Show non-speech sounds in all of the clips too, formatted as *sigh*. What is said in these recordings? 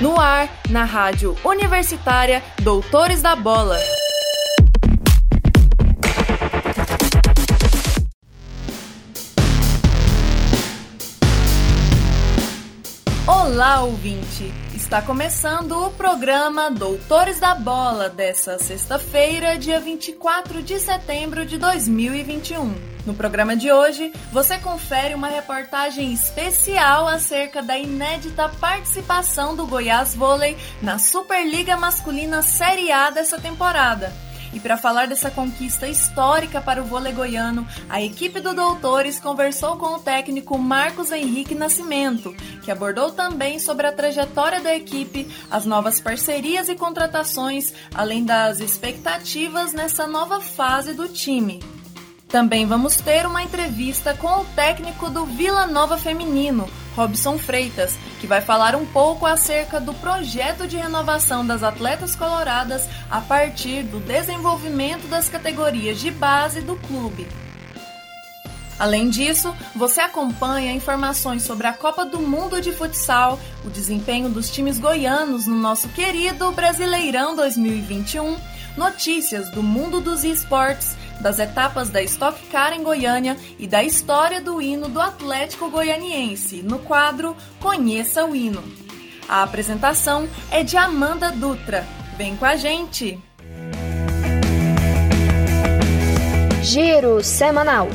No ar, na rádio universitária Doutores da Bola. Olá, ouvinte! Está começando o programa Doutores da Bola dessa sexta-feira, dia 24 de setembro de 2021. No programa de hoje, você confere uma reportagem especial acerca da inédita participação do Goiás Vôlei na Superliga Masculina Série A dessa temporada. E para falar dessa conquista histórica para o vôlei goiano, a equipe do Doutores conversou com o técnico Marcos Henrique Nascimento, que abordou também sobre a trajetória da equipe, as novas parcerias e contratações, além das expectativas nessa nova fase do time. Também vamos ter uma entrevista com o técnico do Vila Nova Feminino, Robson Freitas, que vai falar um pouco acerca do projeto de renovação das atletas coloradas a partir do desenvolvimento das categorias de base do clube. Além disso, você acompanha informações sobre a Copa do Mundo de Futsal, o desempenho dos times goianos no nosso querido Brasileirão 2021, notícias do mundo dos esportes das etapas da Stock Car em Goiânia e da história do hino do Atlético Goianiense, no quadro Conheça o Hino. A apresentação é de Amanda Dutra. Vem com a gente! Giro Semanal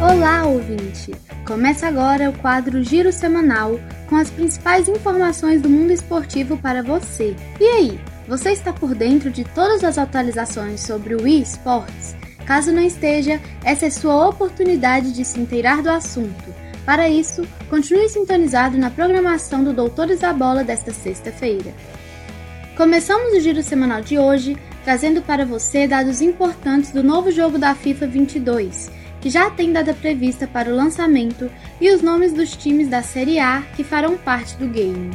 Olá, ouvinte! Começa agora o quadro Giro Semanal com as principais informações do mundo esportivo para você. E aí, você está por dentro de todas as atualizações sobre o eSports? Caso não esteja, essa é sua oportunidade de se inteirar do assunto. Para isso, continue sintonizado na programação do Doutores da Bola desta sexta-feira. Começamos o giro semanal de hoje trazendo para você dados importantes do novo jogo da FIFA 22 que já tem data prevista para o lançamento, e os nomes dos times da Série A que farão parte do game.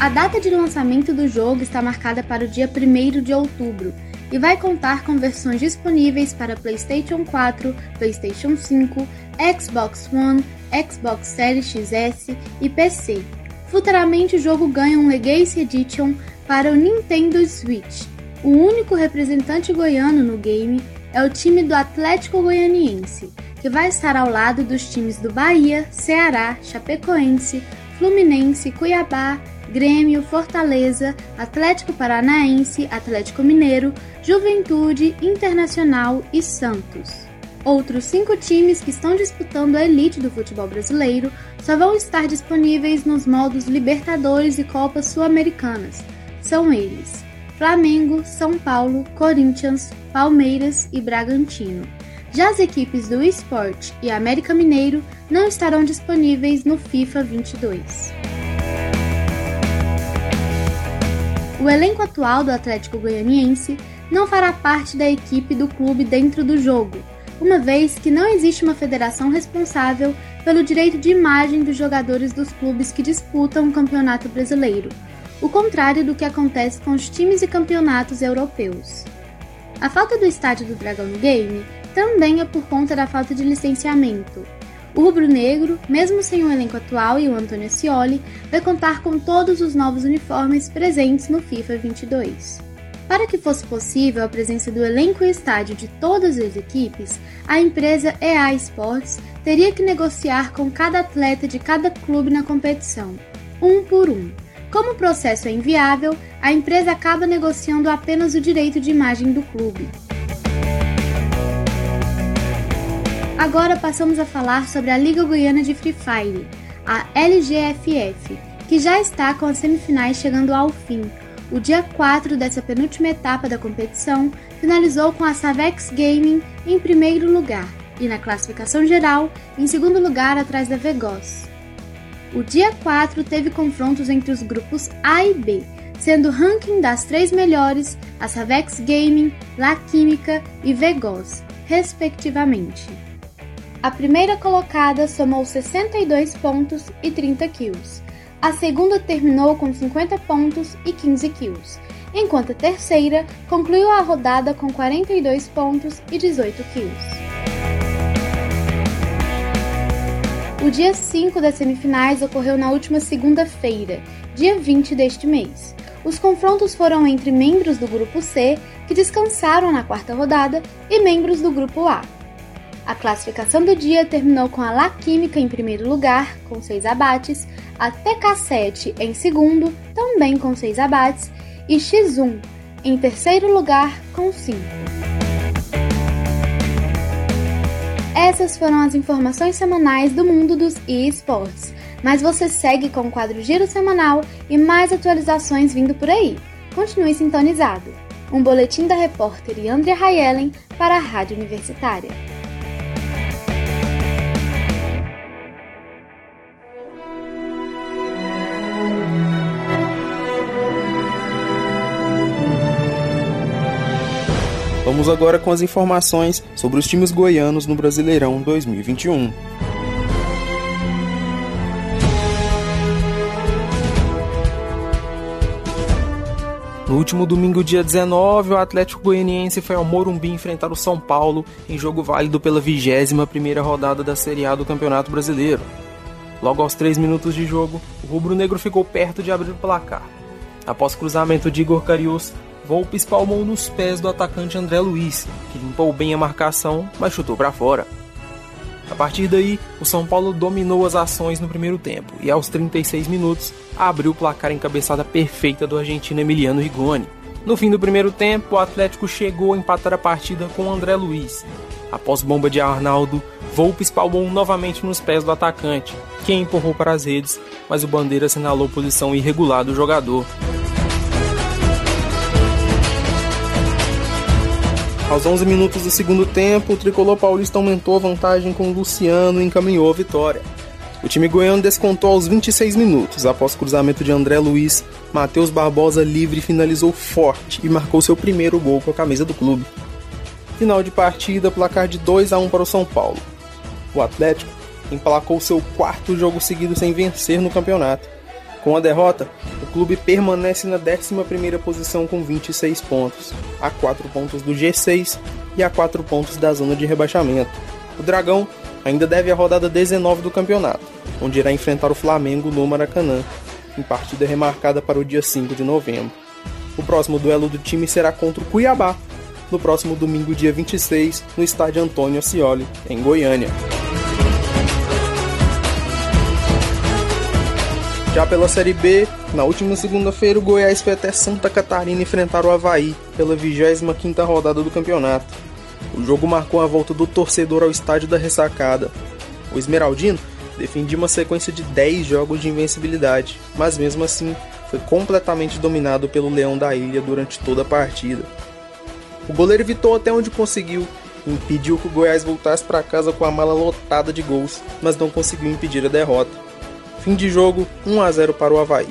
A data de lançamento do jogo está marcada para o dia 1 de outubro e vai contar com versões disponíveis para PlayStation 4, PlayStation 5, Xbox One, Xbox Series XS e PC. Futuramente o jogo ganha um Legacy Edition para o Nintendo Switch o único representante goiano no game é o time do Atlético Goianiense, que vai estar ao lado dos times do Bahia, Ceará, Chapecoense, Fluminense, Cuiabá, Grêmio, Fortaleza, Atlético Paranaense, Atlético Mineiro, Juventude, Internacional e Santos. Outros cinco times que estão disputando a elite do futebol brasileiro só vão estar disponíveis nos modos Libertadores e Copas Sul-Americanas. São eles: Flamengo, São Paulo, Corinthians, Palmeiras e Bragantino. Já as equipes do Esporte e América Mineiro não estarão disponíveis no FIFA 22. O elenco atual do Atlético Goianiense não fará parte da equipe do clube dentro do jogo, uma vez que não existe uma federação responsável pelo direito de imagem dos jogadores dos clubes que disputam o Campeonato Brasileiro, o contrário do que acontece com os times e campeonatos europeus. A falta do estádio do Dragão no game também é por conta da falta de licenciamento. O rubro-negro, mesmo sem o elenco atual e o Antônio Scioli, vai contar com todos os novos uniformes presentes no FIFA 22. Para que fosse possível a presença do elenco e estádio de todas as equipes, a empresa EA Sports teria que negociar com cada atleta de cada clube na competição, um por um. Como o processo é inviável, a empresa acaba negociando apenas o direito de imagem do clube. Agora passamos a falar sobre a Liga Goiana de Free Fire, a LGFF, que já está com as semifinais chegando ao fim. O dia 4 dessa penúltima etapa da competição finalizou com a Savex Gaming em primeiro lugar e na classificação geral em segundo lugar atrás da Vegos. O dia 4 teve confrontos entre os grupos A e B, sendo o ranking das três melhores a Savex Gaming, La Química e Vegos, respectivamente. A primeira colocada somou 62 pontos e 30 kills. A segunda terminou com 50 pontos e 15 kills. enquanto a terceira concluiu a rodada com 42 pontos e 18 quilos. O dia 5 das semifinais ocorreu na última segunda-feira, dia 20 deste mês. Os confrontos foram entre membros do grupo C, que descansaram na quarta rodada, e membros do grupo A. A classificação do dia terminou com a La Química em primeiro lugar, com 6 abates, a TK7 em segundo, também com 6 abates, e X1 em terceiro lugar, com 5. Essas foram as informações semanais do mundo dos esportes. Mas você segue com o quadro Giro Semanal e mais atualizações vindo por aí. Continue sintonizado. Um boletim da repórter Andrea Hayelen para a Rádio Universitária. Vamos agora com as informações sobre os times goianos no Brasileirão 2021. No último domingo, dia 19, o Atlético Goianiense foi ao Morumbi enfrentar o São Paulo em jogo válido pela 21ª rodada da Série A do Campeonato Brasileiro. Logo aos 3 minutos de jogo, o rubro-negro ficou perto de abrir o placar. Após cruzamento de Igor Carius, Volpe espalmou nos pés do atacante André Luiz, que limpou bem a marcação, mas chutou para fora. A partir daí, o São Paulo dominou as ações no primeiro tempo e, aos 36 minutos, abriu o placar em cabeçada perfeita do argentino Emiliano Rigoni. No fim do primeiro tempo, o Atlético chegou a empatar a partida com André Luiz. Após bomba de Arnaldo, Volpe espalmou novamente nos pés do atacante, que empurrou para as redes, mas o Bandeira assinalou posição irregular do jogador. Aos 11 minutos do segundo tempo, o tricolor paulista aumentou a vantagem com o Luciano e encaminhou a vitória. O time goiano descontou aos 26 minutos, após cruzamento de André Luiz, Matheus Barbosa livre finalizou forte e marcou seu primeiro gol com a camisa do clube. Final de partida, placar de 2 a 1 para o São Paulo. O Atlético emplacou seu quarto jogo seguido sem vencer no campeonato. Com a derrota, o clube permanece na 11ª posição com 26 pontos, a 4 pontos do G6 e a 4 pontos da zona de rebaixamento. O Dragão ainda deve a rodada 19 do campeonato, onde irá enfrentar o Flamengo no Maracanã, em partida remarcada para o dia 5 de novembro. O próximo duelo do time será contra o Cuiabá, no próximo domingo, dia 26, no estádio Antônio Ascioli, em Goiânia. Já pela Série B, na última segunda-feira o Goiás foi até Santa Catarina enfrentar o Havaí pela 25ª rodada do campeonato. O jogo marcou a volta do torcedor ao estádio da ressacada. O Esmeraldino defendia uma sequência de 10 jogos de invencibilidade, mas mesmo assim foi completamente dominado pelo Leão da Ilha durante toda a partida. O goleiro evitou até onde conseguiu e impediu que o Goiás voltasse para casa com a mala lotada de gols, mas não conseguiu impedir a derrota. Fim de jogo, 1 a 0 para o Havaí.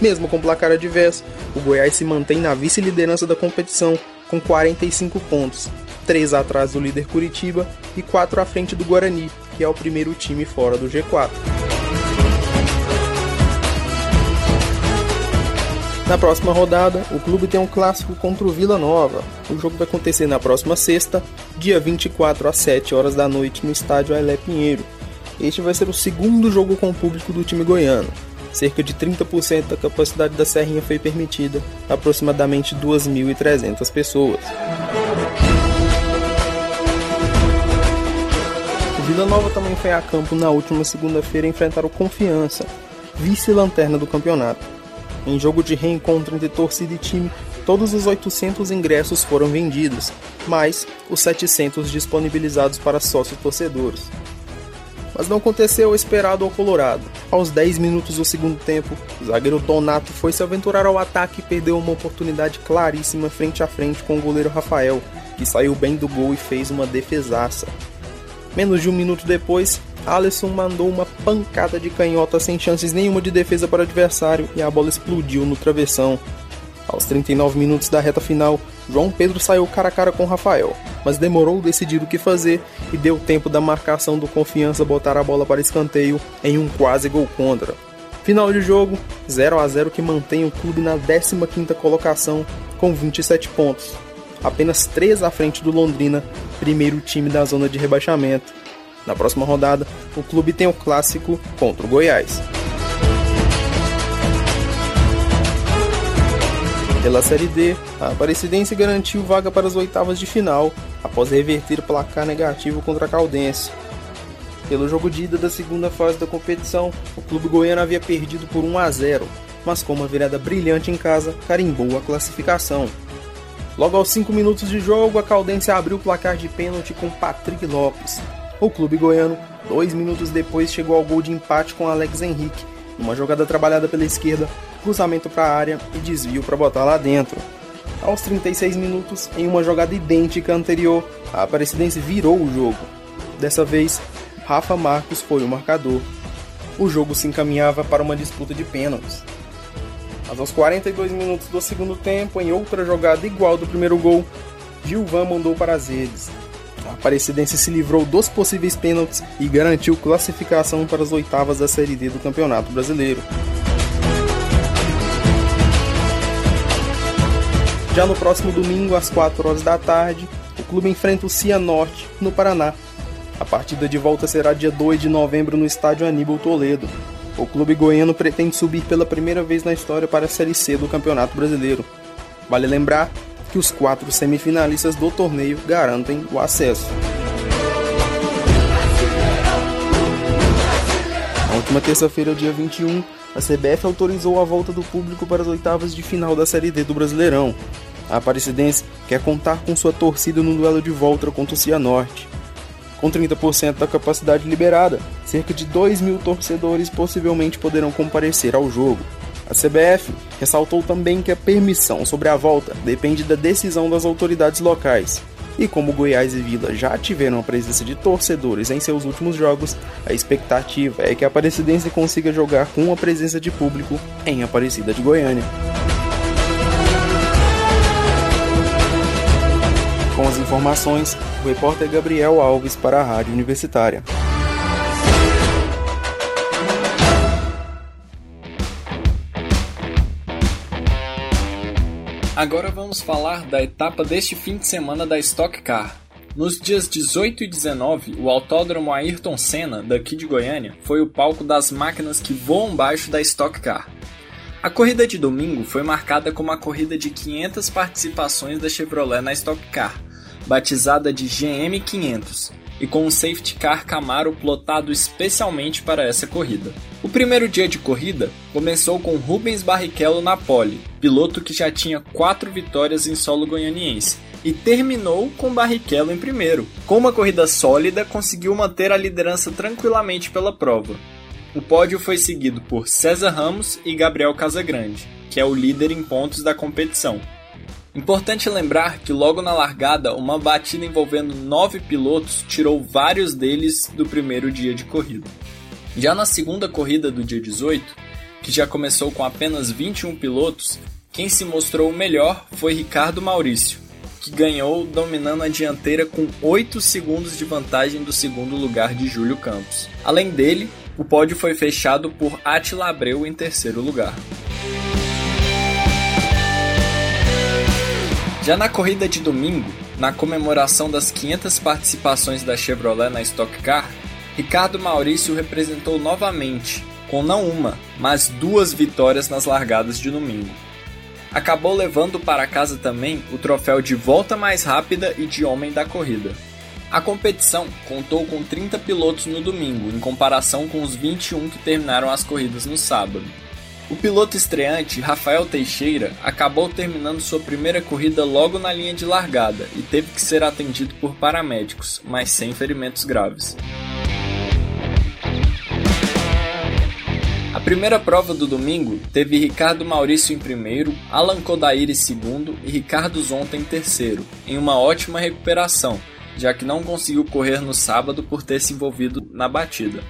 Mesmo com placar adverso, o Goiás se mantém na vice-liderança da competição com 45 pontos, 3 atrás do líder Curitiba e 4 à frente do Guarani, que é o primeiro time fora do G4. Na próxima rodada, o clube tem um clássico contra o Vila Nova. O jogo vai acontecer na próxima sexta, dia 24 às 7 horas da noite no estádio Ailé Pinheiro. Este vai ser o segundo jogo com o público do time goiano. Cerca de 30% da capacidade da Serrinha foi permitida, aproximadamente 2.300 pessoas. O Vila Nova também foi a campo na última segunda-feira enfrentar o Confiança, vice-lanterna do campeonato. Em jogo de reencontro entre torcida e time, todos os 800 ingressos foram vendidos, mais os 700 disponibilizados para sócios torcedores mas não aconteceu o esperado ao Colorado. Aos 10 minutos do segundo tempo, o zagueiro Donato foi se aventurar ao ataque e perdeu uma oportunidade claríssima frente a frente com o goleiro Rafael, que saiu bem do gol e fez uma defesaça. Menos de um minuto depois, Alisson mandou uma pancada de canhota sem chances nenhuma de defesa para o adversário e a bola explodiu no travessão. Aos 39 minutos da reta final, João Pedro saiu cara a cara com Rafael, mas demorou decidir o que fazer e deu tempo da marcação do Confiança botar a bola para escanteio em um quase gol contra. Final de jogo, 0 a 0 que mantém o clube na 15ª colocação com 27 pontos, apenas 3 à frente do Londrina, primeiro time da zona de rebaixamento. Na próxima rodada, o clube tem o clássico contra o Goiás. Pela Série D, a Aparecidense garantiu vaga para as oitavas de final, após reverter o placar negativo contra a Caldense. Pelo jogo de ida da segunda fase da competição, o clube goiano havia perdido por 1 a 0, mas com uma virada brilhante em casa, carimbou a classificação. Logo aos 5 minutos de jogo, a Caldense abriu o placar de pênalti com Patrick Lopes. O clube goiano, dois minutos depois, chegou ao gol de empate com Alex Henrique, numa jogada trabalhada pela esquerda, cruzamento para a área e desvio para botar lá dentro. Aos 36 minutos, em uma jogada idêntica anterior, a Aparecidense virou o jogo. Dessa vez, Rafa Marcos foi o marcador. O jogo se encaminhava para uma disputa de pênaltis. Mas aos 42 minutos do segundo tempo, em outra jogada igual do primeiro gol, Gilvan mandou para as redes. A Aparecidense se livrou dos possíveis pênaltis e garantiu classificação para as oitavas da Série D do Campeonato Brasileiro. Já no próximo domingo, às 4 horas da tarde, o clube enfrenta o Cianorte, no Paraná, a partida de volta será dia 2 de novembro no estádio Aníbal Toledo. O clube goiano pretende subir pela primeira vez na história para a Série C do Campeonato Brasileiro. Vale lembrar que os quatro semifinalistas do torneio garantem o acesso. Na última terça-feira, dia 21, a CBF autorizou a volta do público para as oitavas de final da Série D do Brasileirão. A Aparecidense quer contar com sua torcida no duelo de volta contra o Cianorte com 30% da capacidade liberada. Cerca de 2 mil torcedores possivelmente poderão comparecer ao jogo. CBF ressaltou também que a permissão sobre a volta depende da decisão das autoridades locais. E como Goiás e Vila já tiveram a presença de torcedores em seus últimos jogos, a expectativa é que a Aparecidense consiga jogar com a presença de público em Aparecida de Goiânia. Com as informações, o repórter Gabriel Alves para a Rádio Universitária. Agora vamos falar da etapa deste fim de semana da Stock Car. Nos dias 18 e 19, o Autódromo Ayrton Senna, daqui de Goiânia, foi o palco das máquinas que voam baixo da Stock Car. A corrida de domingo foi marcada como a corrida de 500 participações da Chevrolet na Stock Car, batizada de GM500, e com um safety car Camaro plotado especialmente para essa corrida. O primeiro dia de corrida começou com Rubens Barrichello na pole, piloto que já tinha quatro vitórias em solo goianiense, e terminou com Barrichello em primeiro. Com uma corrida sólida, conseguiu manter a liderança tranquilamente pela prova. O pódio foi seguido por César Ramos e Gabriel Casagrande, que é o líder em pontos da competição. Importante lembrar que logo na largada, uma batida envolvendo nove pilotos tirou vários deles do primeiro dia de corrida. Já na segunda corrida do dia 18, que já começou com apenas 21 pilotos, quem se mostrou o melhor foi Ricardo Maurício, que ganhou dominando a dianteira com 8 segundos de vantagem do segundo lugar de Júlio Campos. Além dele, o pódio foi fechado por Attila Abreu em terceiro lugar. Já na corrida de domingo, na comemoração das 500 participações da Chevrolet na Stock Car, Ricardo Maurício representou novamente, com não uma, mas duas vitórias nas largadas de domingo. Acabou levando para casa também o troféu de volta mais rápida e de homem da corrida. A competição contou com 30 pilotos no domingo, em comparação com os 21 que terminaram as corridas no sábado. O piloto estreante, Rafael Teixeira, acabou terminando sua primeira corrida logo na linha de largada e teve que ser atendido por paramédicos, mas sem ferimentos graves. A primeira prova do domingo teve Ricardo Maurício em primeiro, Alan Kodair em segundo e Ricardo Zonta em terceiro, em uma ótima recuperação, já que não conseguiu correr no sábado por ter se envolvido na batida.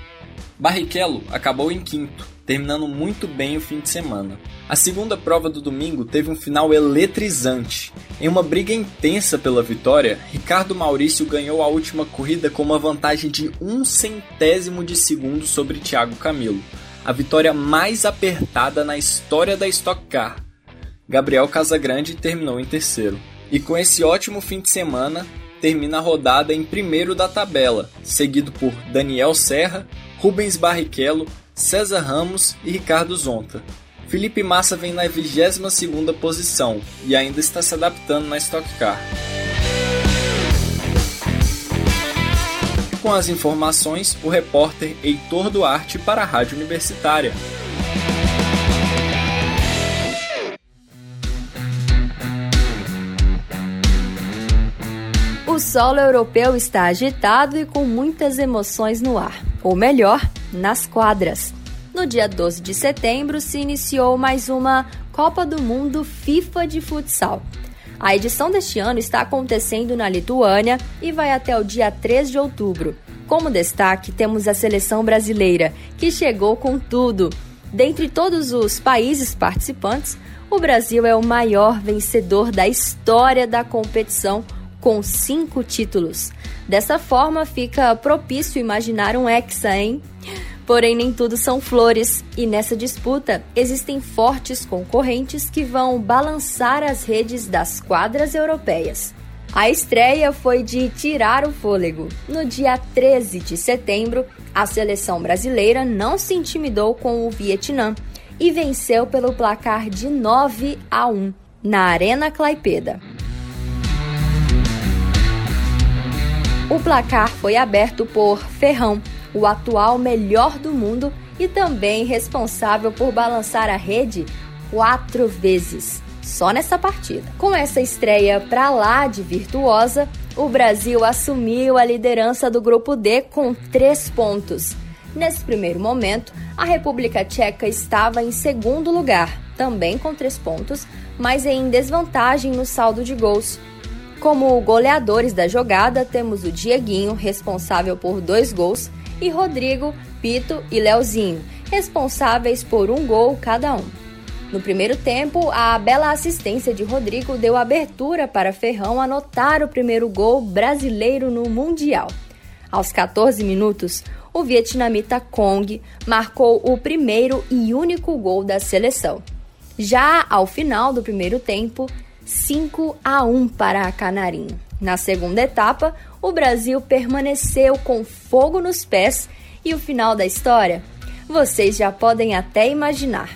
Barrichello acabou em quinto, terminando muito bem o fim de semana. A segunda prova do domingo teve um final eletrizante. Em uma briga intensa pela vitória, Ricardo Maurício ganhou a última corrida com uma vantagem de um centésimo de segundo sobre Thiago Camilo, a vitória mais apertada na história da Stock Car. Gabriel Casagrande terminou em terceiro. E com esse ótimo fim de semana, termina a rodada em primeiro da tabela, seguido por Daniel Serra, Rubens Barrichello, César Ramos e Ricardo Zonta. Felipe Massa vem na 22ª posição e ainda está se adaptando na Stock Car. Com as informações, o repórter Heitor Duarte para a Rádio Universitária. O solo europeu está agitado e com muitas emoções no ar, ou melhor, nas quadras. No dia 12 de setembro se iniciou mais uma Copa do Mundo FIFA de futsal. A edição deste ano está acontecendo na Lituânia e vai até o dia 3 de outubro. Como destaque, temos a seleção brasileira, que chegou com tudo. Dentre todos os países participantes, o Brasil é o maior vencedor da história da competição com cinco títulos. Dessa forma, fica propício imaginar um Hexa, hein? Porém, nem tudo são flores, e nessa disputa existem fortes concorrentes que vão balançar as redes das quadras europeias. A estreia foi de tirar o fôlego. No dia 13 de setembro, a seleção brasileira não se intimidou com o Vietnã e venceu pelo placar de 9 a 1 na Arena Claipeda. O placar foi aberto por Ferrão, o atual melhor do mundo e também responsável por balançar a rede quatro vezes, só nessa partida. Com essa estreia pra lá de virtuosa, o Brasil assumiu a liderança do grupo D com três pontos. Nesse primeiro momento, a República Tcheca estava em segundo lugar, também com três pontos, mas em desvantagem no saldo de gols, como goleadores da jogada, temos o Dieguinho, responsável por dois gols, e Rodrigo, Pito e Leozinho, responsáveis por um gol cada um. No primeiro tempo, a bela assistência de Rodrigo deu abertura para Ferrão anotar o primeiro gol brasileiro no Mundial. Aos 14 minutos, o vietnamita Kong marcou o primeiro e único gol da seleção. Já ao final do primeiro tempo, 5 a 1 para a Canarinho. Na segunda etapa, o Brasil permaneceu com fogo nos pés e o final da história vocês já podem até imaginar.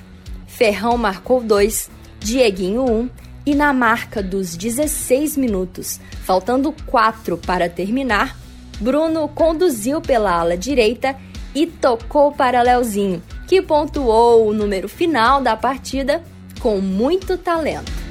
Ferrão marcou 2, Dieguinho 1 um, e na marca dos 16 minutos, faltando 4 para terminar, Bruno conduziu pela ala direita e tocou para Leozinho, que pontuou o número final da partida com muito talento.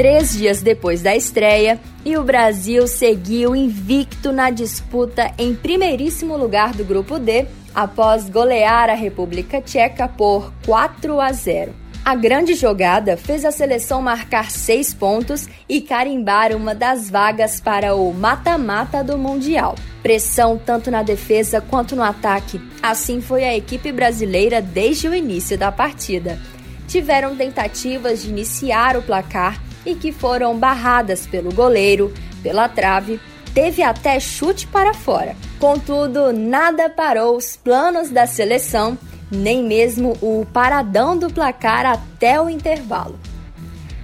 Três dias depois da estreia e o Brasil seguiu invicto na disputa em primeiríssimo lugar do Grupo D após golear a República Tcheca por 4 a 0. A grande jogada fez a seleção marcar seis pontos e carimbar uma das vagas para o mata-mata do Mundial. Pressão tanto na defesa quanto no ataque. Assim foi a equipe brasileira desde o início da partida. Tiveram tentativas de iniciar o placar e que foram barradas pelo goleiro, pela trave, teve até chute para fora. Contudo, nada parou os planos da seleção, nem mesmo o paradão do placar até o intervalo.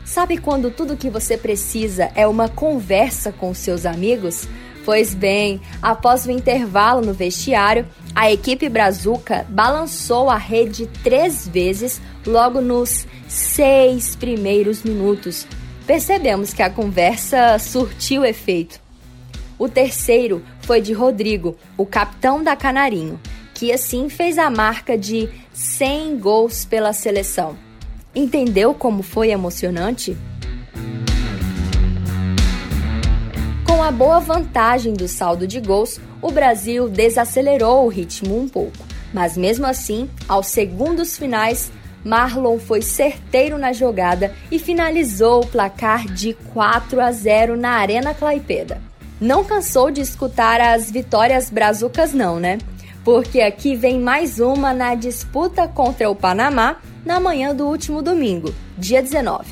Sabe quando tudo que você precisa é uma conversa com seus amigos? Pois bem, após o intervalo no vestiário, a equipe Brazuca balançou a rede três vezes logo nos seis primeiros minutos, percebemos que a conversa surtiu efeito. O terceiro foi de Rodrigo, o capitão da Canarinho, que assim fez a marca de 100 gols pela seleção. Entendeu como foi emocionante? Com a boa vantagem do saldo de gols, o Brasil desacelerou o ritmo um pouco, mas mesmo assim, aos segundos finais, Marlon foi certeiro na jogada e finalizou o placar de 4 a 0 na Arena Claipeda. Não cansou de escutar as vitórias brazucas não, né? Porque aqui vem mais uma na disputa contra o Panamá na manhã do último domingo, dia 19.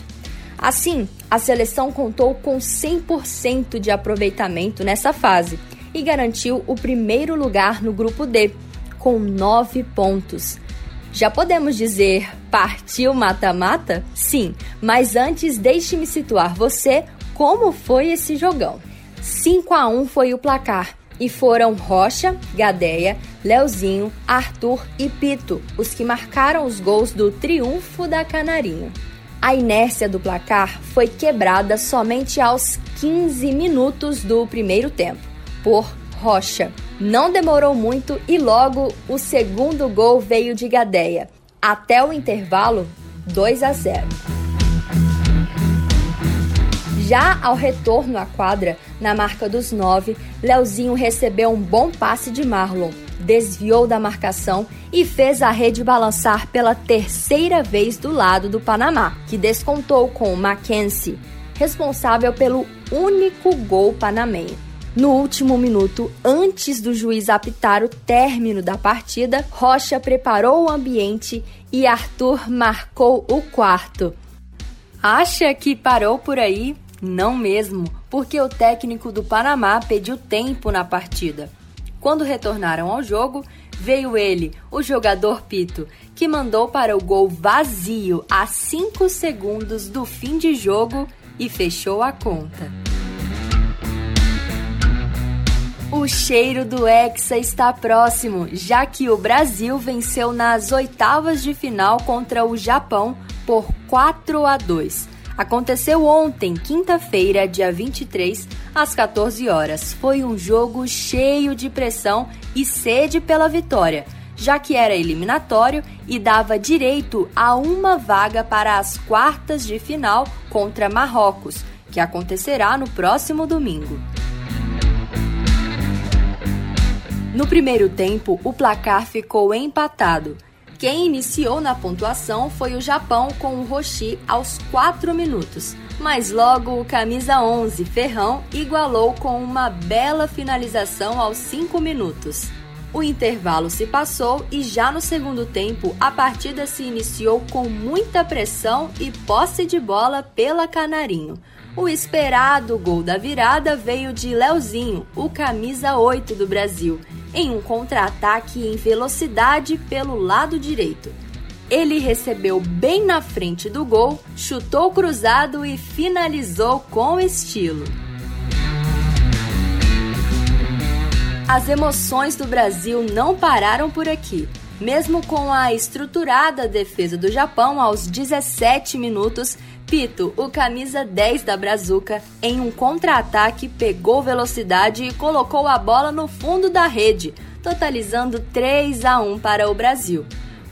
Assim, a seleção contou com 100% de aproveitamento nessa fase e garantiu o primeiro lugar no grupo D, com nove pontos. Já podemos dizer partiu mata-mata? Sim, mas antes deixe-me situar você como foi esse jogão. 5 a 1 foi o placar e foram Rocha, Gadeia, Leozinho, Arthur e Pito os que marcaram os gols do triunfo da Canarinho. A inércia do placar foi quebrada somente aos 15 minutos do primeiro tempo, por Rocha. Não demorou muito e logo o segundo gol veio de Gadeia. Até o intervalo, 2 a 0. Já ao retorno à quadra, na marca dos nove, Leozinho recebeu um bom passe de Marlon, desviou da marcação e fez a rede balançar pela terceira vez do lado do Panamá, que descontou com Mackenzie, responsável pelo único gol panamenho. No último minuto, antes do juiz apitar o término da partida, Rocha preparou o ambiente e Arthur marcou o quarto. Acha que parou por aí? Não mesmo, porque o técnico do Panamá pediu tempo na partida. Quando retornaram ao jogo, veio ele, o jogador Pito, que mandou para o gol vazio a 5 segundos do fim de jogo e fechou a conta. O cheiro do Hexa está próximo, já que o Brasil venceu nas oitavas de final contra o Japão por 4 a 2. Aconteceu ontem, quinta-feira, dia 23, às 14 horas. Foi um jogo cheio de pressão e sede pela vitória, já que era eliminatório e dava direito a uma vaga para as quartas de final contra Marrocos, que acontecerá no próximo domingo. No primeiro tempo, o placar ficou empatado. Quem iniciou na pontuação foi o Japão com o Roshi aos 4 minutos, mas logo o camisa 11, Ferrão, igualou com uma bela finalização aos 5 minutos. O intervalo se passou e já no segundo tempo a partida se iniciou com muita pressão e posse de bola pela Canarinho. O esperado gol da virada veio de Leozinho, o camisa 8 do Brasil, em um contra-ataque em velocidade pelo lado direito. Ele recebeu bem na frente do gol, chutou cruzado e finalizou com estilo. As emoções do Brasil não pararam por aqui. Mesmo com a estruturada defesa do Japão aos 17 minutos, Pito, o camisa 10 da Brazuca, em um contra-ataque pegou velocidade e colocou a bola no fundo da rede, totalizando 3 a 1 para o Brasil.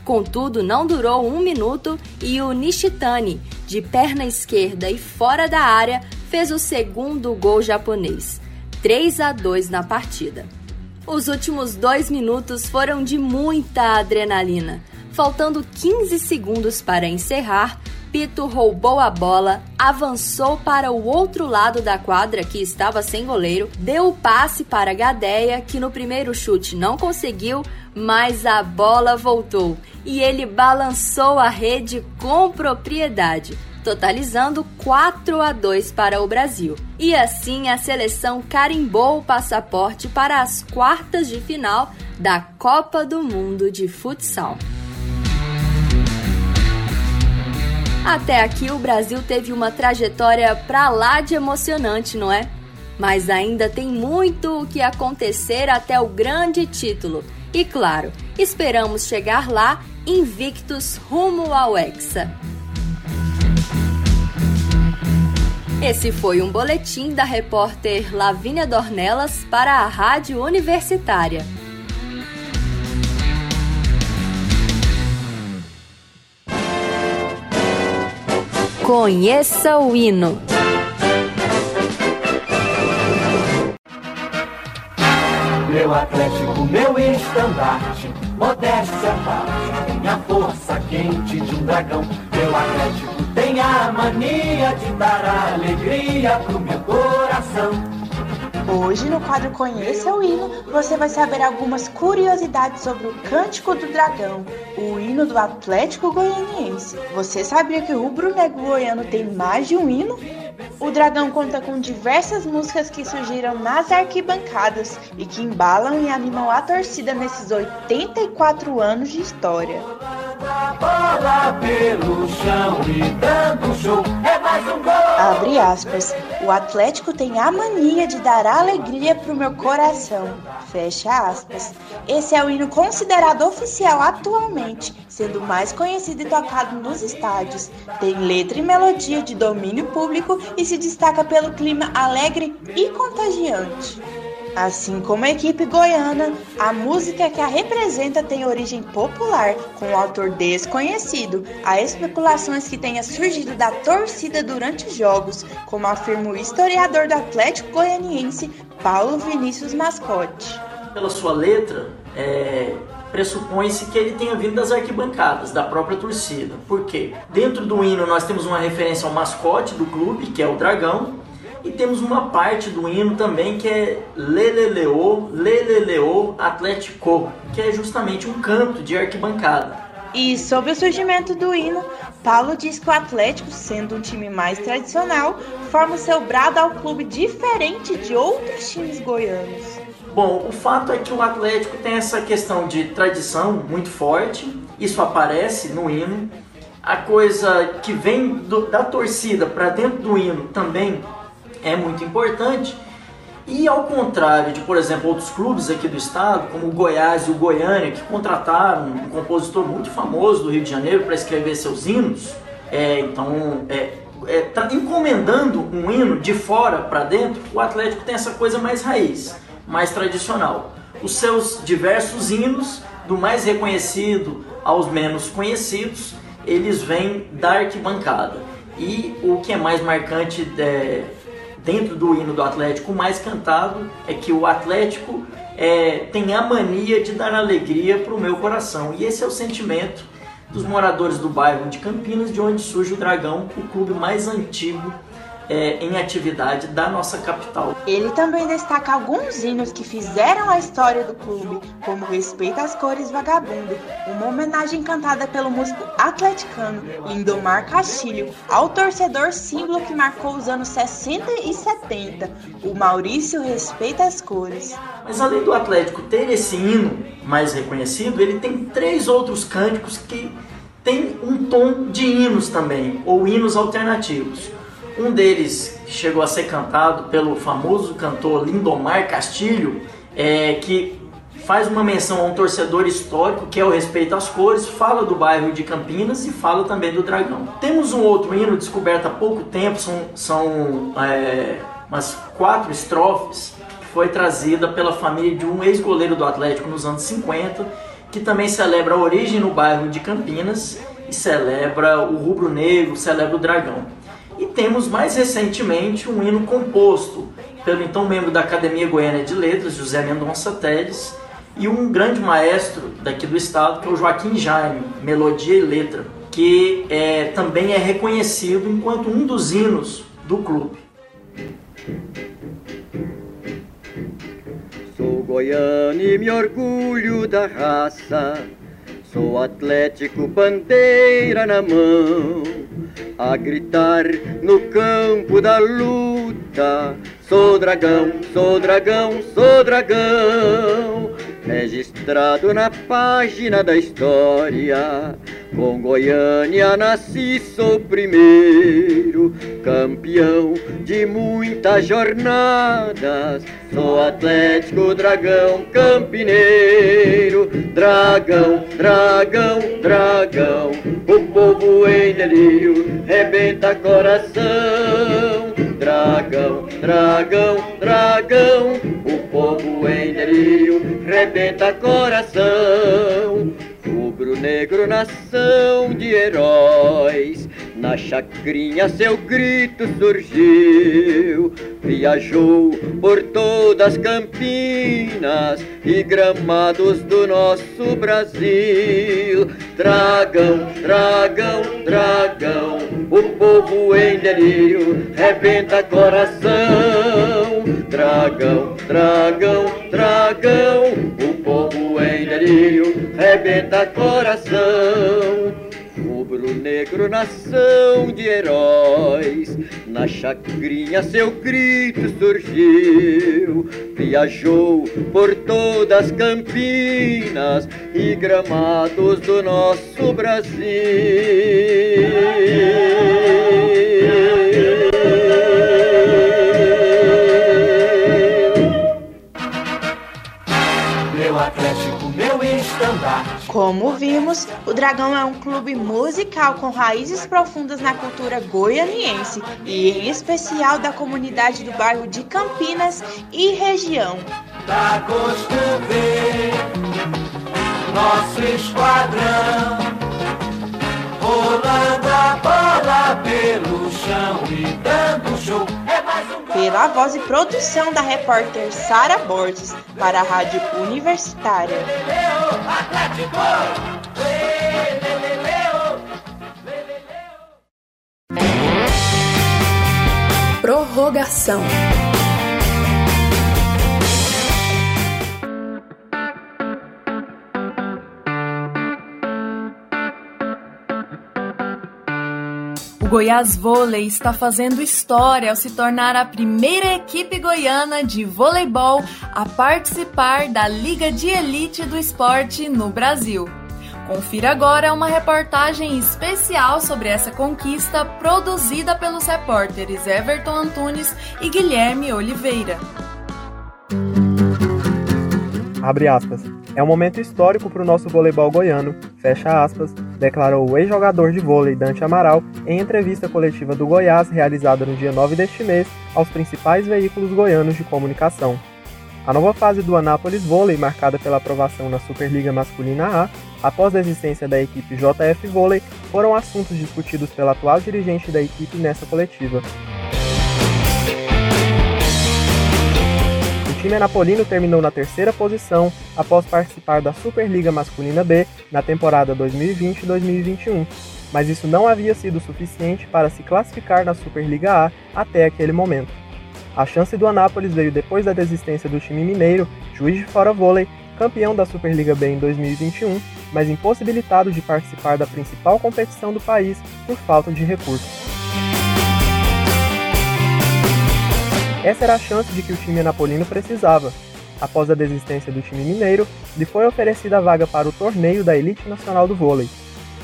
Contudo, não durou um minuto e o Nishitani, de perna esquerda e fora da área, fez o segundo gol japonês, 3 a 2 na partida. Os últimos dois minutos foram de muita adrenalina. Faltando 15 segundos para encerrar, Pito roubou a bola, avançou para o outro lado da quadra que estava sem goleiro, deu o passe para Gadeia, que no primeiro chute não conseguiu, mas a bola voltou e ele balançou a rede com propriedade, totalizando 4 a 2 para o Brasil. E assim a seleção carimbou o passaporte para as quartas de final da Copa do Mundo de Futsal. Até aqui o Brasil teve uma trajetória pra lá de emocionante, não é? Mas ainda tem muito o que acontecer até o grande título. E claro, esperamos chegar lá invictos rumo ao Hexa. Esse foi um boletim da repórter Lavínia Dornelas para a Rádio Universitária. Conheça o hino. Meu Atlético, meu estandarte, modéstia parte, minha força quente de um dragão. Meu Atlético tem a mania de dar alegria pro meu coração. Hoje, no quadro Conheça o Hino, você vai saber algumas curiosidades sobre o Cântico do Dragão, o hino do Atlético Goianiense. Você sabia que o rubro negro goiano tem mais de um hino? O Dragão conta com diversas músicas que surgiram nas arquibancadas e que embalam e animam a torcida nesses 84 anos de história. Abre aspas. O Atlético tem a mania de dar alegria pro meu coração. Fecha aspas. Esse é o hino considerado oficial atualmente, sendo mais conhecido e tocado nos estádios. Tem letra e melodia de domínio público e se destaca pelo clima alegre e contagiante. Assim como a equipe goiana, a música que a representa tem origem popular, com um autor desconhecido. Há especulações que tenha surgido da torcida durante os jogos, como afirma o historiador do Atlético Goianiense Paulo Vinícius Mascote. Pela sua letra, é, pressupõe-se que ele tenha vindo das arquibancadas, da própria torcida. Por quê? Dentro do hino nós temos uma referência ao mascote do clube, que é o dragão, e temos uma parte do hino também que é Leleleô, Leleleô Atlético, que é justamente um canto de arquibancada. E sobre o surgimento do hino, Paulo diz que o Atlético, sendo um time mais tradicional, forma seu brado ao clube diferente de outros times goianos. Bom, o fato é que o Atlético tem essa questão de tradição muito forte, isso aparece no hino. A coisa que vem do, da torcida para dentro do hino também é muito importante. E ao contrário de, por exemplo, outros clubes aqui do estado, como o Goiás e o Goiânia, que contrataram um compositor muito famoso do Rio de Janeiro para escrever seus hinos, é, então, é, é, tá encomendando um hino de fora para dentro, o Atlético tem essa coisa mais raiz, mais tradicional. Os seus diversos hinos, do mais reconhecido aos menos conhecidos, eles vêm da arquibancada. E o que é mais marcante é, dentro do hino do Atlético, o mais cantado é que o Atlético é, tem a mania de dar alegria para o meu coração. E esse é o sentimento dos moradores do bairro de Campinas, de onde surge o Dragão, o clube mais antigo é, em atividade da nossa capital. Ele também destaca alguns hinos que fizeram a história do clube, como Respeito às Cores Vagabundo, uma homenagem cantada pelo músico atleticano Lindomar Castilho ao torcedor símbolo que marcou os anos 60 e 70, o Maurício Respeita as Cores. Mas além do Atlético ter esse hino mais reconhecido, ele tem três outros cânticos que têm um tom de hinos também, ou hinos alternativos. Um deles que chegou a ser cantado pelo famoso cantor Lindomar Castilho, é, que faz uma menção a um torcedor histórico que é o Respeito às Cores, fala do bairro de Campinas e fala também do Dragão. Temos um outro hino descoberto há pouco tempo, são, são é, umas quatro estrofes, que foi trazida pela família de um ex-goleiro do Atlético nos anos 50, que também celebra a origem no bairro de Campinas e celebra o rubro-negro, celebra o Dragão. E temos mais recentemente um hino composto pelo então membro da Academia Goiânia de Letras, José Mendonça Teles, e um grande maestro daqui do estado, que é o Joaquim Jaime, Melodia e Letra, que é, também é reconhecido enquanto um dos hinos do clube. Sou goiano e me orgulho da raça, sou atlético, bandeira na mão a gritar no campo da luta. Sou dragão, sou dragão, sou dragão, registrado na página da história. Com Goiânia nasci, sou primeiro, campeão de muitas jornadas. Sou Atlético Dragão Campineiro, dragão, dragão, dragão. O povo em delírio rebenta coração. Dragão, dragão, dragão. O povo em delírio rebenta coração. Rubro-negro, nação de heróis, na chacrinha seu grito surgiu. Viajou por todas as Campinas e gramados do nosso Brasil. Dragão, dragão, dragão, o povo em delírio rebenta coração. Dragão, dragão, dragão, rebenta coração. Rubro Negro, nação de heróis. Na chacrinha seu grito surgiu, viajou por todas as campinas e gramados do nosso Brasil. Meu Atlético, estandarte. Como vimos, o Dragão é um clube musical com raízes profundas na cultura goianiense e em especial da comunidade do bairro de Campinas e região. Gosto ver nosso esquadrão rolando a bola pelo chão e dando show. É mais um. Pela voz e produção da repórter Sara Borges para a Rádio Universitária. Leo, Goiás Vôlei está fazendo história ao se tornar a primeira equipe goiana de voleibol a participar da Liga de Elite do Esporte no Brasil. Confira agora uma reportagem especial sobre essa conquista produzida pelos repórteres Everton Antunes e Guilherme Oliveira. Abre aspas. É um momento histórico para o nosso voleibol goiano, fecha aspas, declarou o ex-jogador de vôlei Dante Amaral em entrevista coletiva do Goiás realizada no dia 9 deste mês aos principais veículos goianos de comunicação. A nova fase do Anápolis Vôlei, marcada pela aprovação na Superliga Masculina A, após a existência da equipe JF Vôlei, foram assuntos discutidos pela atual dirigente da equipe nessa coletiva. Time anapolino terminou na terceira posição após participar da Superliga Masculina B na temporada 2020-2021, mas isso não havia sido suficiente para se classificar na Superliga A até aquele momento. A chance do Anápolis veio depois da desistência do time mineiro, Juiz de Fora Vôlei, campeão da Superliga B em 2021, mas impossibilitado de participar da principal competição do país por falta de recursos. Essa era a chance de que o time anapolino precisava. Após a desistência do time mineiro, lhe foi oferecida a vaga para o torneio da Elite Nacional do Vôlei.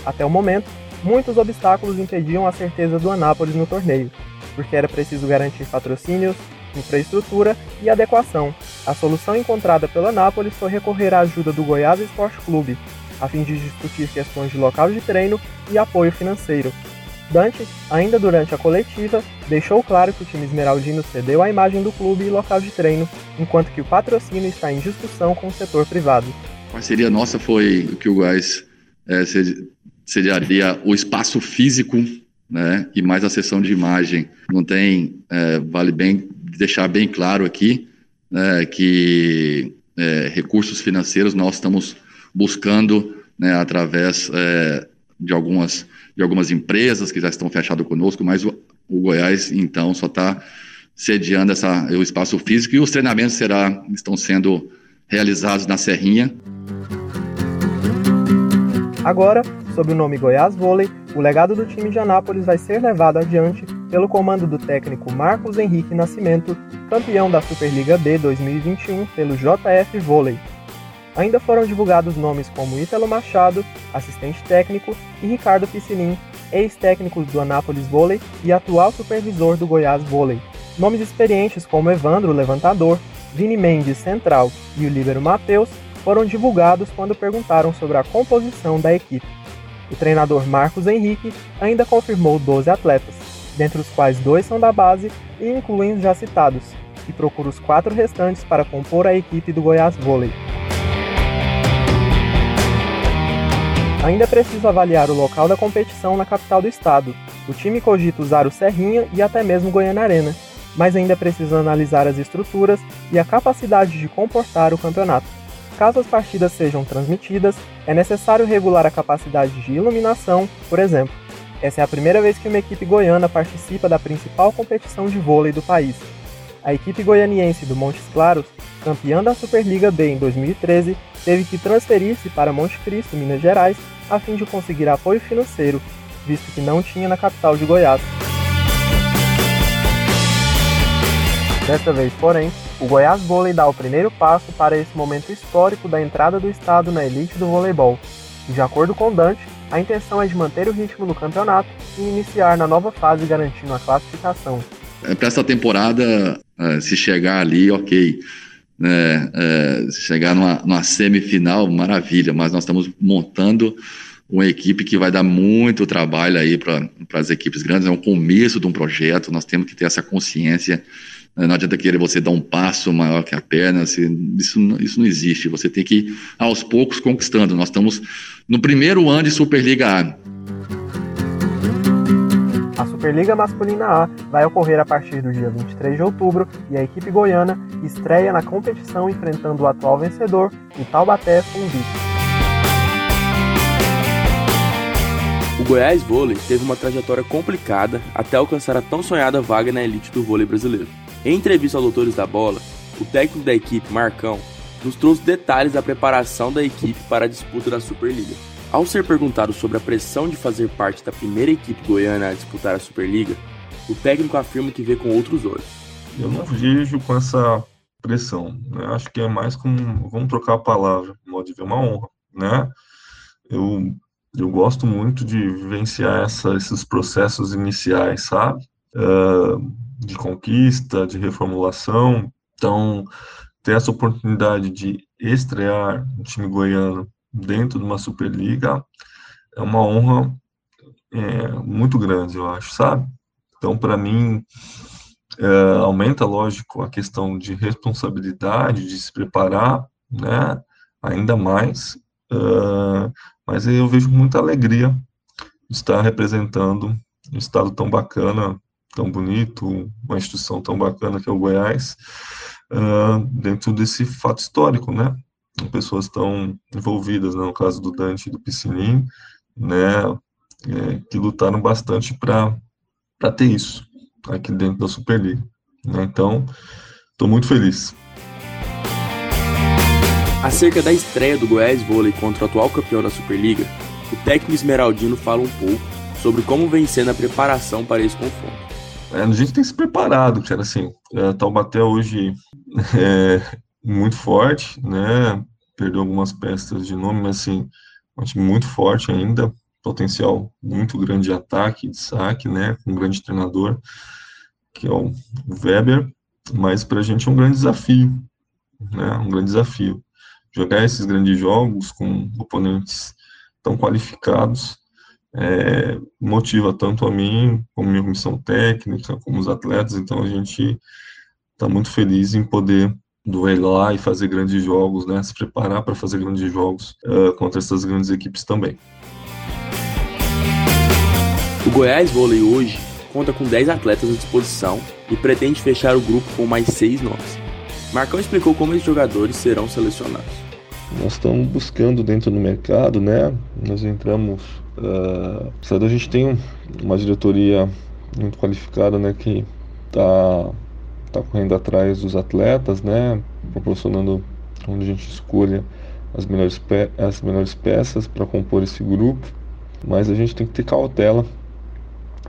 Até o momento, muitos obstáculos impediam a certeza do Anápolis no torneio, porque era preciso garantir patrocínios, infraestrutura e adequação. A solução encontrada pelo Anápolis foi recorrer à ajuda do Goiás Esporte Clube, a fim de discutir questões de local de treino e apoio financeiro. Dante, ainda durante a coletiva, deixou claro que o time esmeraldino cedeu a imagem do clube e local de treino, enquanto que o patrocínio está em discussão com o setor privado. A parceria nossa foi que o Goiás é, o espaço físico né, e mais a sessão de imagem. Não tem, é, vale bem deixar bem claro aqui né, que é, recursos financeiros nós estamos buscando né, através é, de algumas de algumas empresas que já estão fechadas conosco, mas o, o Goiás, então, só está sediando essa, o espaço físico e os treinamentos será, estão sendo realizados na Serrinha. Agora, sob o nome Goiás Vôlei, o legado do time de Anápolis vai ser levado adiante pelo comando do técnico Marcos Henrique Nascimento, campeão da Superliga B 2021 pelo JF Vôlei. Ainda foram divulgados nomes como Ítalo Machado, assistente técnico, e Ricardo Piscinin, ex-técnicos do Anápolis Vôlei e atual supervisor do Goiás Vôlei. Nomes experientes como Evandro, levantador, Vini Mendes, central, e o líbero Matheus foram divulgados quando perguntaram sobre a composição da equipe. O treinador Marcos Henrique ainda confirmou 12 atletas, dentre os quais dois são da base e incluem os já citados, e procura os quatro restantes para compor a equipe do Goiás Vôlei. Ainda é preciso avaliar o local da competição na capital do estado. O time cogita usar o Serrinha e até mesmo Goiânia Arena, mas ainda é preciso analisar as estruturas e a capacidade de comportar o campeonato. Caso as partidas sejam transmitidas, é necessário regular a capacidade de iluminação, por exemplo. Essa é a primeira vez que uma equipe goiana participa da principal competição de vôlei do país. A equipe goianiense do Montes Claros, campeã da Superliga B em 2013, teve que transferir-se para Monte Cristo, Minas Gerais, a fim de conseguir apoio financeiro, visto que não tinha na capital de Goiás. Desta vez, porém, o Goiás Vôlei dá o primeiro passo para esse momento histórico da entrada do estado na elite do voleibol. De acordo com Dante, a intenção é de manter o ritmo do campeonato e iniciar na nova fase garantindo a classificação. É, Para essa temporada, é, se chegar ali, ok. Né, é, chegar numa, numa semifinal, maravilha, mas nós estamos montando uma equipe que vai dar muito trabalho aí para as equipes grandes. É um começo de um projeto, nós temos que ter essa consciência. Né, não adianta querer você dar um passo maior que a perna, assim, isso, isso não existe. Você tem que ir aos poucos conquistando. Nós estamos no primeiro ano de Superliga A. Superliga Masculina A vai ocorrer a partir do dia 23 de outubro e a equipe goiana estreia na competição enfrentando o atual vencedor, o Taubaté Fundi. O Goiás Vôlei teve uma trajetória complicada até alcançar a tão sonhada vaga na elite do vôlei brasileiro. Em entrevista aos Doutores da Bola, o técnico da equipe, Marcão, nos trouxe detalhes da preparação da equipe para a disputa da Superliga. Ao ser perguntado sobre a pressão de fazer parte da primeira equipe goiana a disputar a Superliga, o técnico afirma que vê com outros olhos. Eu não vejo com essa pressão. Né? Acho que é mais como, vamos trocar a palavra, modo de ver, uma honra. Né? Eu, eu gosto muito de vivenciar essa, esses processos iniciais, sabe? Uh, de conquista, de reformulação. Então, ter essa oportunidade de estrear um time goiano dentro de uma Superliga é uma honra é, muito grande, eu acho, sabe? Então, para mim, é, aumenta, lógico, a questão de responsabilidade, de se preparar, né? Ainda mais, uh, mas eu vejo muita alegria de estar representando um estado tão bacana, tão bonito, uma instituição tão bacana que é o Goiás, uh, dentro desse fato histórico, né? Pessoas estão envolvidas, né, no caso do Dante e do Piscinim, né, é, que lutaram bastante para ter isso aqui dentro da Superliga. Né, então, estou muito feliz. Acerca da estreia do Goiás Vôlei contra o atual campeão da Superliga, o técnico esmeraldino fala um pouco sobre como vem sendo a preparação para esse confronto. É, a gente tem se preparado, cara, assim, é, Taubaté hoje *laughs* é, muito forte, né? Perdeu algumas peças de nome, mas assim, um time muito forte ainda, potencial muito grande de ataque, de saque, né? Um grande treinador, que é o Weber, mas para a gente é um grande desafio, né? Um grande desafio. Jogar esses grandes jogos com oponentes tão qualificados é, motiva tanto a mim, como minha comissão técnica, como os atletas, então a gente está muito feliz em poder duelar e fazer grandes jogos, né? Se preparar para fazer grandes jogos uh, contra essas grandes equipes também. O Goiás Vôlei hoje conta com 10 atletas à disposição e pretende fechar o grupo com mais 6 nomes. Marcão explicou como esses jogadores serão selecionados. Nós estamos buscando dentro do mercado, né? Nós entramos. Uh, a gente tem uma diretoria muito qualificada, né? Que está tá correndo atrás dos atletas, né? Proporcionando onde a gente escolha as melhores, pe as melhores peças para compor esse grupo. Mas a gente tem que ter cautela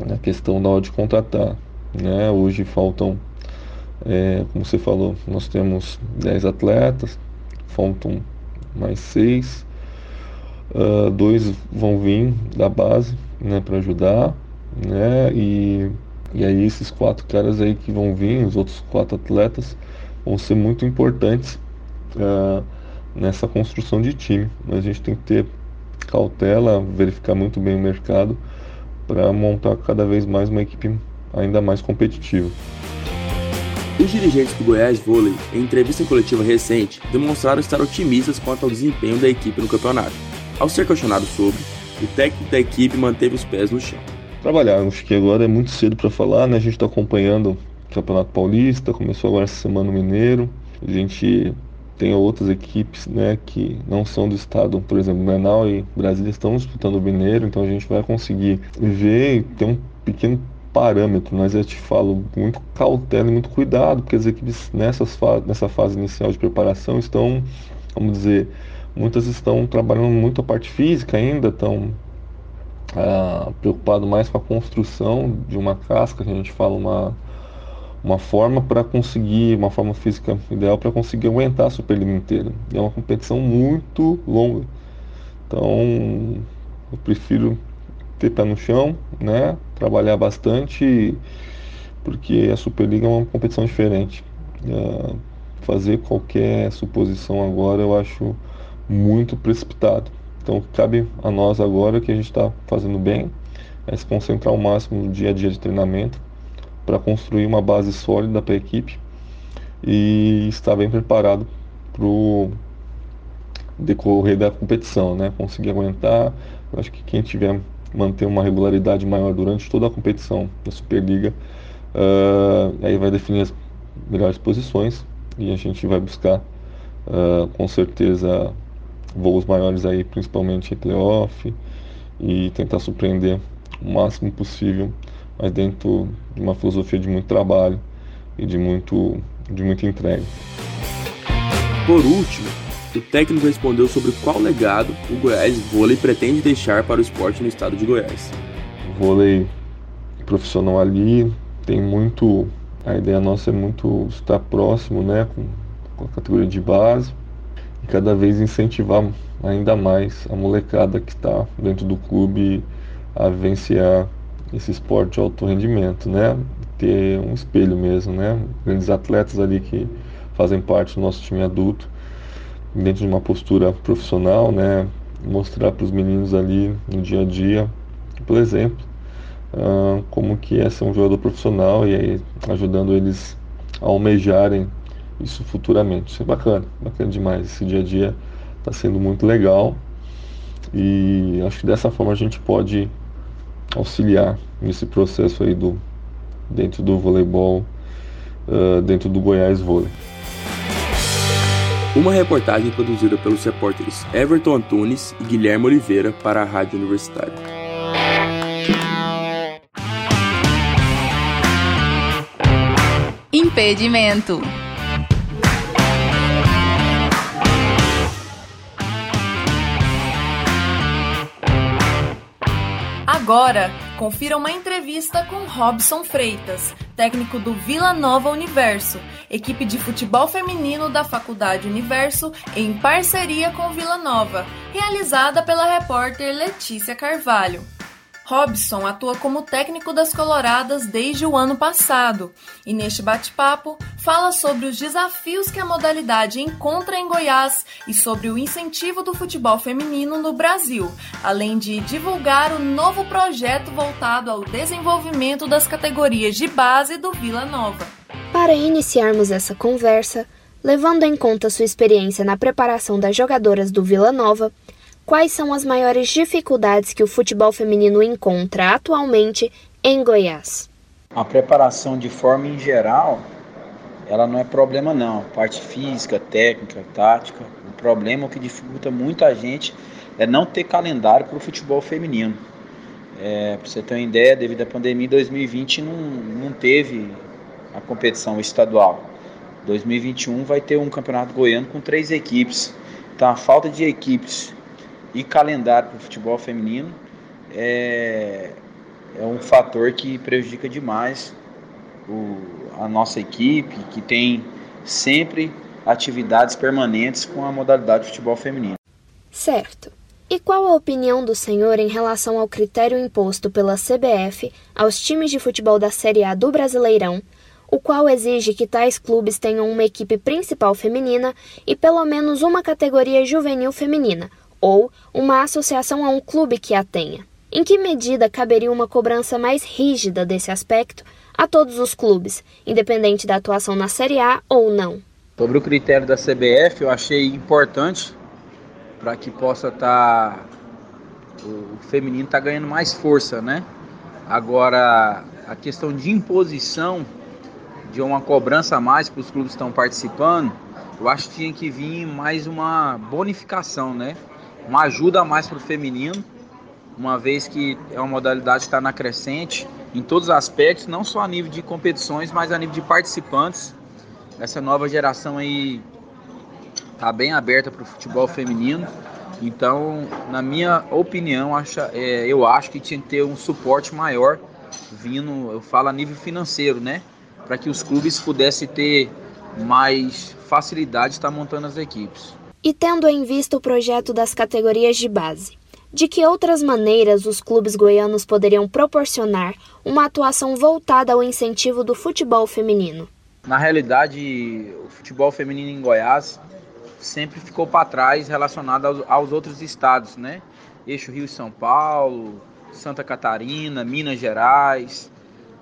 na questão da hora de contratar. Né? Hoje faltam, é, como você falou, nós temos 10 atletas, faltam mais 6. Uh, ah, dois vão vir da base né, para ajudar. Né? E e aí esses quatro caras aí que vão vir, os outros quatro atletas, vão ser muito importantes uh, nessa construção de time. Mas a gente tem que ter cautela, verificar muito bem o mercado para montar cada vez mais uma equipe ainda mais competitiva. Os dirigentes do Goiás Vôlei, em entrevista coletiva recente, demonstraram estar otimistas quanto ao desempenho da equipe no campeonato. Ao ser questionado sobre, o técnico da equipe manteve os pés no chão trabalhar. Acho que agora é muito cedo para falar, né? A gente está acompanhando o Campeonato Paulista, começou agora essa semana o Mineiro. A gente tem outras equipes, né, que não são do estado, por exemplo, Menal e Brasília estão disputando o Mineiro, então a gente vai conseguir ver e ter um pequeno parâmetro, mas eu te falo muito cautela e muito cuidado, porque as equipes nessas fa nessa fase inicial de preparação estão, vamos dizer, muitas estão trabalhando muito a parte física ainda, estão ah, preocupado mais com a construção de uma casca, que a gente fala uma, uma forma para conseguir, uma forma física ideal para conseguir aguentar a Superliga inteira. E é uma competição muito longa. Então eu prefiro ter pé no chão, né? Trabalhar bastante, porque a Superliga é uma competição diferente. Uh, fazer qualquer suposição agora eu acho muito precipitado. Então cabe a nós agora que a gente está fazendo bem, é se concentrar ao máximo no dia a dia de treinamento para construir uma base sólida para a equipe e estar bem preparado para o decorrer da competição, né? Conseguir aguentar. Eu acho que quem tiver manter uma regularidade maior durante toda a competição da Superliga, uh, aí vai definir as melhores posições e a gente vai buscar uh, com certeza voos maiores aí, principalmente em playoff e tentar surpreender o máximo possível, mas dentro de uma filosofia de muito trabalho e de muito de muita entrega. Por último, o técnico respondeu sobre qual legado o Goiás Vôlei pretende deixar para o esporte no estado de Goiás. O vôlei profissional ali tem muito. A ideia nossa é muito estar próximo né, com, com a categoria de base cada vez incentivar ainda mais a molecada que está dentro do clube a vivenciar esse esporte de alto rendimento, né? Ter um espelho mesmo, né? Grandes atletas ali que fazem parte do nosso time adulto dentro de uma postura profissional, né? Mostrar para os meninos ali no dia a dia, por exemplo, uh, como que é ser um jogador profissional e aí ajudando eles a almejarem isso futuramente. Isso é bacana, bacana demais. Esse dia a dia está sendo muito legal e acho que dessa forma a gente pode auxiliar nesse processo aí do dentro do voleibol, uh, dentro do Goiás Vôlei. Uma reportagem produzida pelos repórteres Everton Antunes e Guilherme Oliveira para a Rádio Universitária. Impedimento. Agora, confira uma entrevista com Robson Freitas, técnico do Vila Nova Universo, equipe de futebol feminino da Faculdade Universo, em parceria com Vila Nova, realizada pela repórter Letícia Carvalho. Robson atua como técnico das Coloradas desde o ano passado e, neste bate-papo, fala sobre os desafios que a modalidade encontra em Goiás e sobre o incentivo do futebol feminino no Brasil, além de divulgar o novo projeto voltado ao desenvolvimento das categorias de base do Vila Nova. Para iniciarmos essa conversa, levando em conta sua experiência na preparação das jogadoras do Vila Nova, quais são as maiores dificuldades que o futebol feminino encontra atualmente em Goiás? A preparação de forma em geral, ela não é problema não. Parte física, técnica, tática. O problema que dificulta muita gente é não ter calendário para o futebol feminino. É, para você ter uma ideia, devido à pandemia, 2020 não, não teve a competição estadual. 2021 vai ter um campeonato goiano com três equipes. Então a falta de equipes e calendário para o futebol feminino é, é um fator que prejudica demais o, a nossa equipe, que tem sempre atividades permanentes com a modalidade de futebol feminino. Certo. E qual a opinião do senhor em relação ao critério imposto pela CBF aos times de futebol da Série A do Brasileirão, o qual exige que tais clubes tenham uma equipe principal feminina e pelo menos uma categoria juvenil feminina, ou uma associação a um clube que a tenha. Em que medida caberia uma cobrança mais rígida desse aspecto a todos os clubes, independente da atuação na Série A ou não? Sobre o critério da CBF, eu achei importante para que possa estar. Tá, o feminino está ganhando mais força, né? Agora, a questão de imposição de uma cobrança a mais para os clubes que estão participando, eu acho que tinha que vir mais uma bonificação, né? Uma ajuda a mais para o feminino, uma vez que é uma modalidade que está na crescente em todos os aspectos, não só a nível de competições, mas a nível de participantes. Essa nova geração aí está bem aberta para o futebol feminino Então, na minha opinião, acha, é, eu acho que tinha que ter um suporte maior vindo, eu falo a nível financeiro, né? Para que os clubes pudessem ter mais facilidade de estar montando as equipes. E tendo em vista o projeto das categorias de base, de que outras maneiras os clubes goianos poderiam proporcionar uma atuação voltada ao incentivo do futebol feminino? Na realidade, o futebol feminino em Goiás sempre ficou para trás relacionado aos, aos, outros estados, né? Eixo Rio São Paulo, Santa Catarina, Minas Gerais,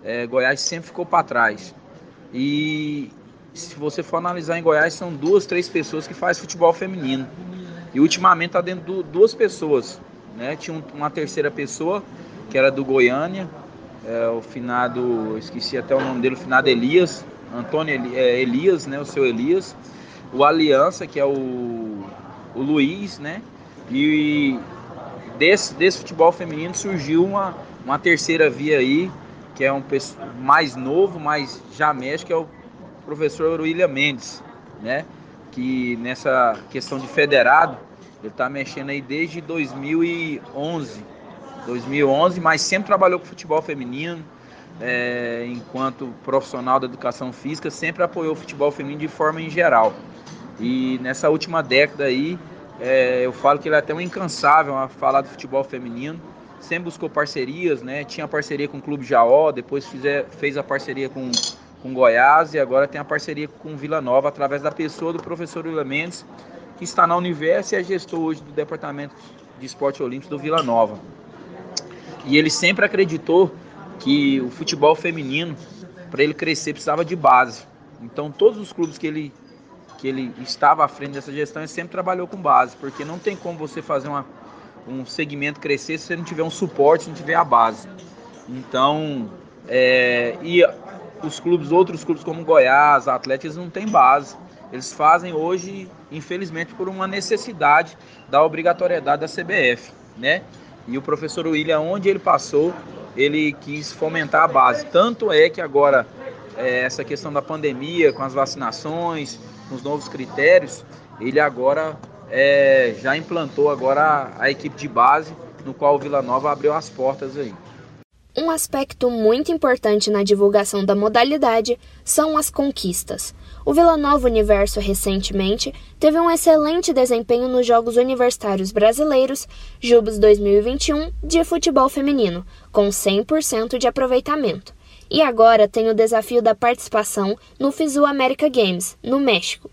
é, Goiás sempre ficou para trás. E se você for analisar em Goiás, são duas, três pessoas que fazem futebol feminino. E ultimamente está dentro de duas pessoas. Né? Tinha uma terceira pessoa, que era do Goiânia, é, o finado, esqueci até o nome dele, o finado Elias, Antônio é, Elias, né? o seu Elias. O Aliança, que é o, o Luiz, né? E desse, desse futebol feminino surgiu uma, uma terceira via aí, que é um mais novo, mas já mexe, que é o professor William Mendes, né? Que nessa questão de federado, ele está mexendo aí desde 2011. 2011, mas sempre trabalhou com futebol feminino, é, enquanto profissional da educação física, sempre apoiou o futebol feminino de forma em geral. E nessa última década aí, é, eu falo que ele é até um incansável a falar do futebol feminino. Sempre buscou parcerias, né? Tinha parceria com o Clube Jaó, depois fizer, fez a parceria com com Goiás e agora tem a parceria com Vila Nova através da pessoa do professor William Mendes, que está na Universo e é gestor hoje do Departamento de Esporte Olímpico do Vila Nova. E ele sempre acreditou que o futebol feminino, para ele crescer, precisava de base. Então todos os clubes que ele que ele estava à frente dessa gestão, ele sempre trabalhou com base, porque não tem como você fazer uma, um segmento crescer se você não tiver um suporte, se não tiver a base. Então, é, e os clubes, outros clubes como Goiás, Atléticos, não têm base. Eles fazem hoje, infelizmente, por uma necessidade da obrigatoriedade da CBF, né? E o professor William, onde ele passou, ele quis fomentar a base. Tanto é que agora, é, essa questão da pandemia, com as vacinações, com os novos critérios, ele agora é, já implantou agora a, a equipe de base, no qual o Vila Nova abriu as portas aí. Um aspecto muito importante na divulgação da modalidade são as conquistas. O Vila Nova Universo recentemente teve um excelente desempenho nos Jogos Universitários Brasileiros Jubes 2021 de futebol feminino, com 100% de aproveitamento. E agora tem o desafio da participação no FISU America Games, no México.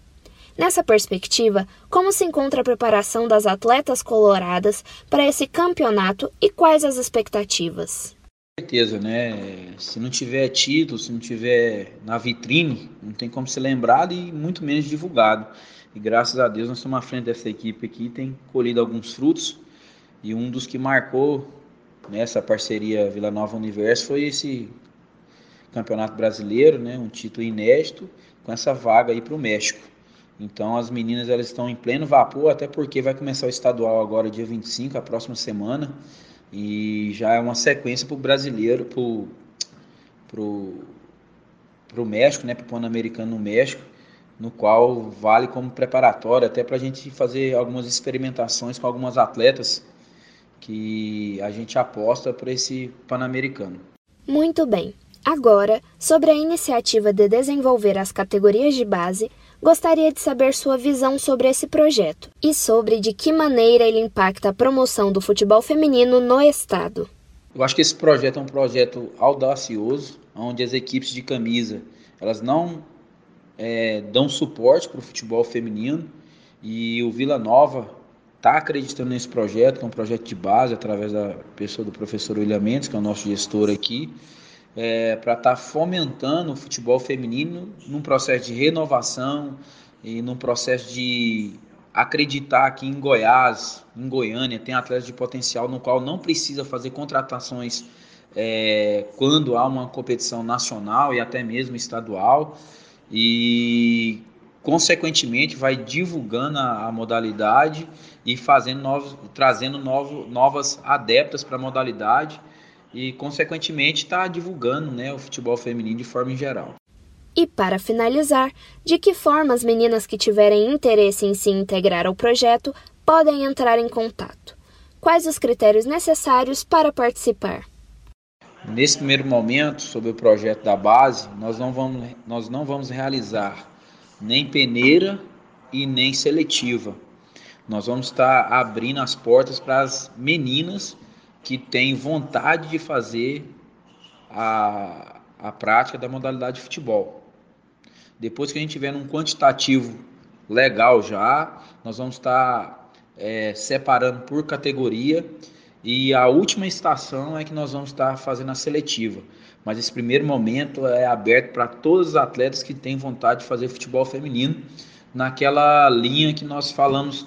Nessa perspectiva, como se encontra a preparação das atletas coloradas para esse campeonato e quais as expectativas? Certeza, né? Se não tiver título, se não tiver na vitrine, não tem como ser lembrado e muito menos divulgado. E graças a Deus nós estamos à frente dessa equipe aqui, tem colhido alguns frutos. E um dos que marcou nessa parceria Vila Nova Universo foi esse Campeonato Brasileiro, né? Um título inédito com essa vaga aí para o México. Então as meninas elas estão em pleno vapor, até porque vai começar o estadual agora dia 25, a próxima semana. E já é uma sequência para o brasileiro, para o México, né, para o Pan-Americano no México, no qual vale como preparatório até para a gente fazer algumas experimentações com algumas atletas que a gente aposta para esse Pan-Americano. Muito bem. Agora, sobre a iniciativa de desenvolver as categorias de base, gostaria de saber sua visão sobre esse projeto e sobre de que maneira ele impacta a promoção do futebol feminino no estado. Eu acho que esse projeto é um projeto audacioso, onde as equipes de camisa elas não é, dão suporte para o futebol feminino e o Vila Nova está acreditando nesse projeto, que é um projeto de base através da pessoa do professor William Mendes, que é o nosso gestor aqui é, para estar tá fomentando o futebol feminino num processo de renovação e num processo de acreditar que em Goiás, em Goiânia, tem atletas de potencial no qual não precisa fazer contratações é, quando há uma competição nacional e até mesmo estadual. E consequentemente vai divulgando a, a modalidade e fazendo novos, trazendo novos, novas adeptas para a modalidade e, consequentemente, está divulgando né, o futebol feminino de forma em geral. E para finalizar, de que forma as meninas que tiverem interesse em se integrar ao projeto podem entrar em contato? Quais os critérios necessários para participar? Nesse primeiro momento, sobre o projeto da base, nós não vamos, nós não vamos realizar nem peneira e nem seletiva. Nós vamos estar abrindo as portas para as meninas que têm vontade de fazer a, a prática da modalidade de futebol. Depois que a gente tiver um quantitativo legal já, nós vamos estar é, separando por categoria e a última estação é que nós vamos estar fazendo a seletiva. Mas esse primeiro momento é aberto para todos os atletas que têm vontade de fazer futebol feminino, naquela linha que nós falamos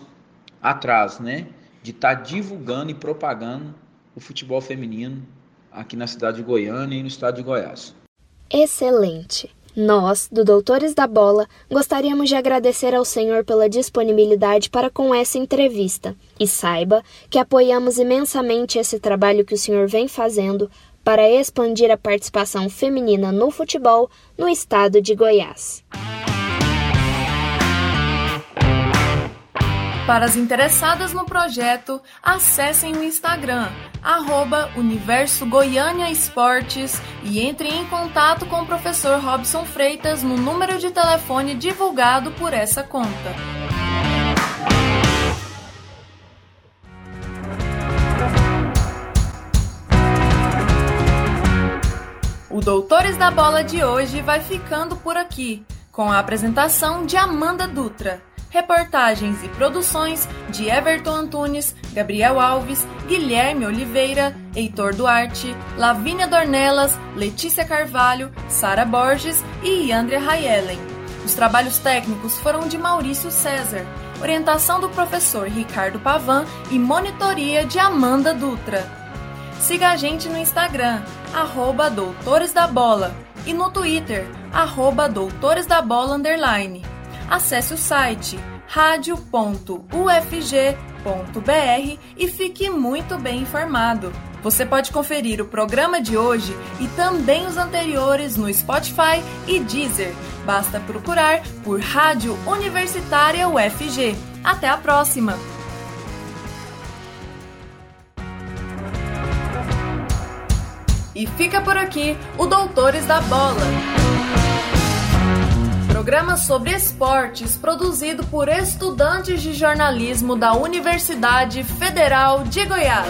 atrás, né? De estar tá divulgando e propagando o futebol feminino aqui na cidade de Goiânia e no estado de Goiás. Excelente! Nós, do Doutores da Bola, gostaríamos de agradecer ao Senhor pela disponibilidade para com essa entrevista. E saiba que apoiamos imensamente esse trabalho que o Senhor vem fazendo para expandir a participação feminina no futebol no estado de Goiás. Para as interessadas no projeto, acessem o Instagram, arroba Universo Goiânia Esportes e entrem em contato com o professor Robson Freitas no número de telefone divulgado por essa conta. O Doutores da Bola de hoje vai ficando por aqui, com a apresentação de Amanda Dutra. Reportagens e produções de Everton Antunes, Gabriel Alves, Guilherme Oliveira, Heitor Duarte, Lavínia Dornelas, Letícia Carvalho, Sara Borges e Andrea Rayellen. Os trabalhos técnicos foram de Maurício César, orientação do professor Ricardo Pavan e monitoria de Amanda Dutra. Siga a gente no Instagram, arroba Doutores da Bola, e no Twitter, arroba Doutores da Bola Underline acesse o site radio.ufg.br e fique muito bem informado. Você pode conferir o programa de hoje e também os anteriores no Spotify e Deezer. Basta procurar por Rádio Universitária UFG. Até a próxima! E fica por aqui o Doutores da Bola programa sobre esportes produzido por estudantes de jornalismo da Universidade Federal de Goiás.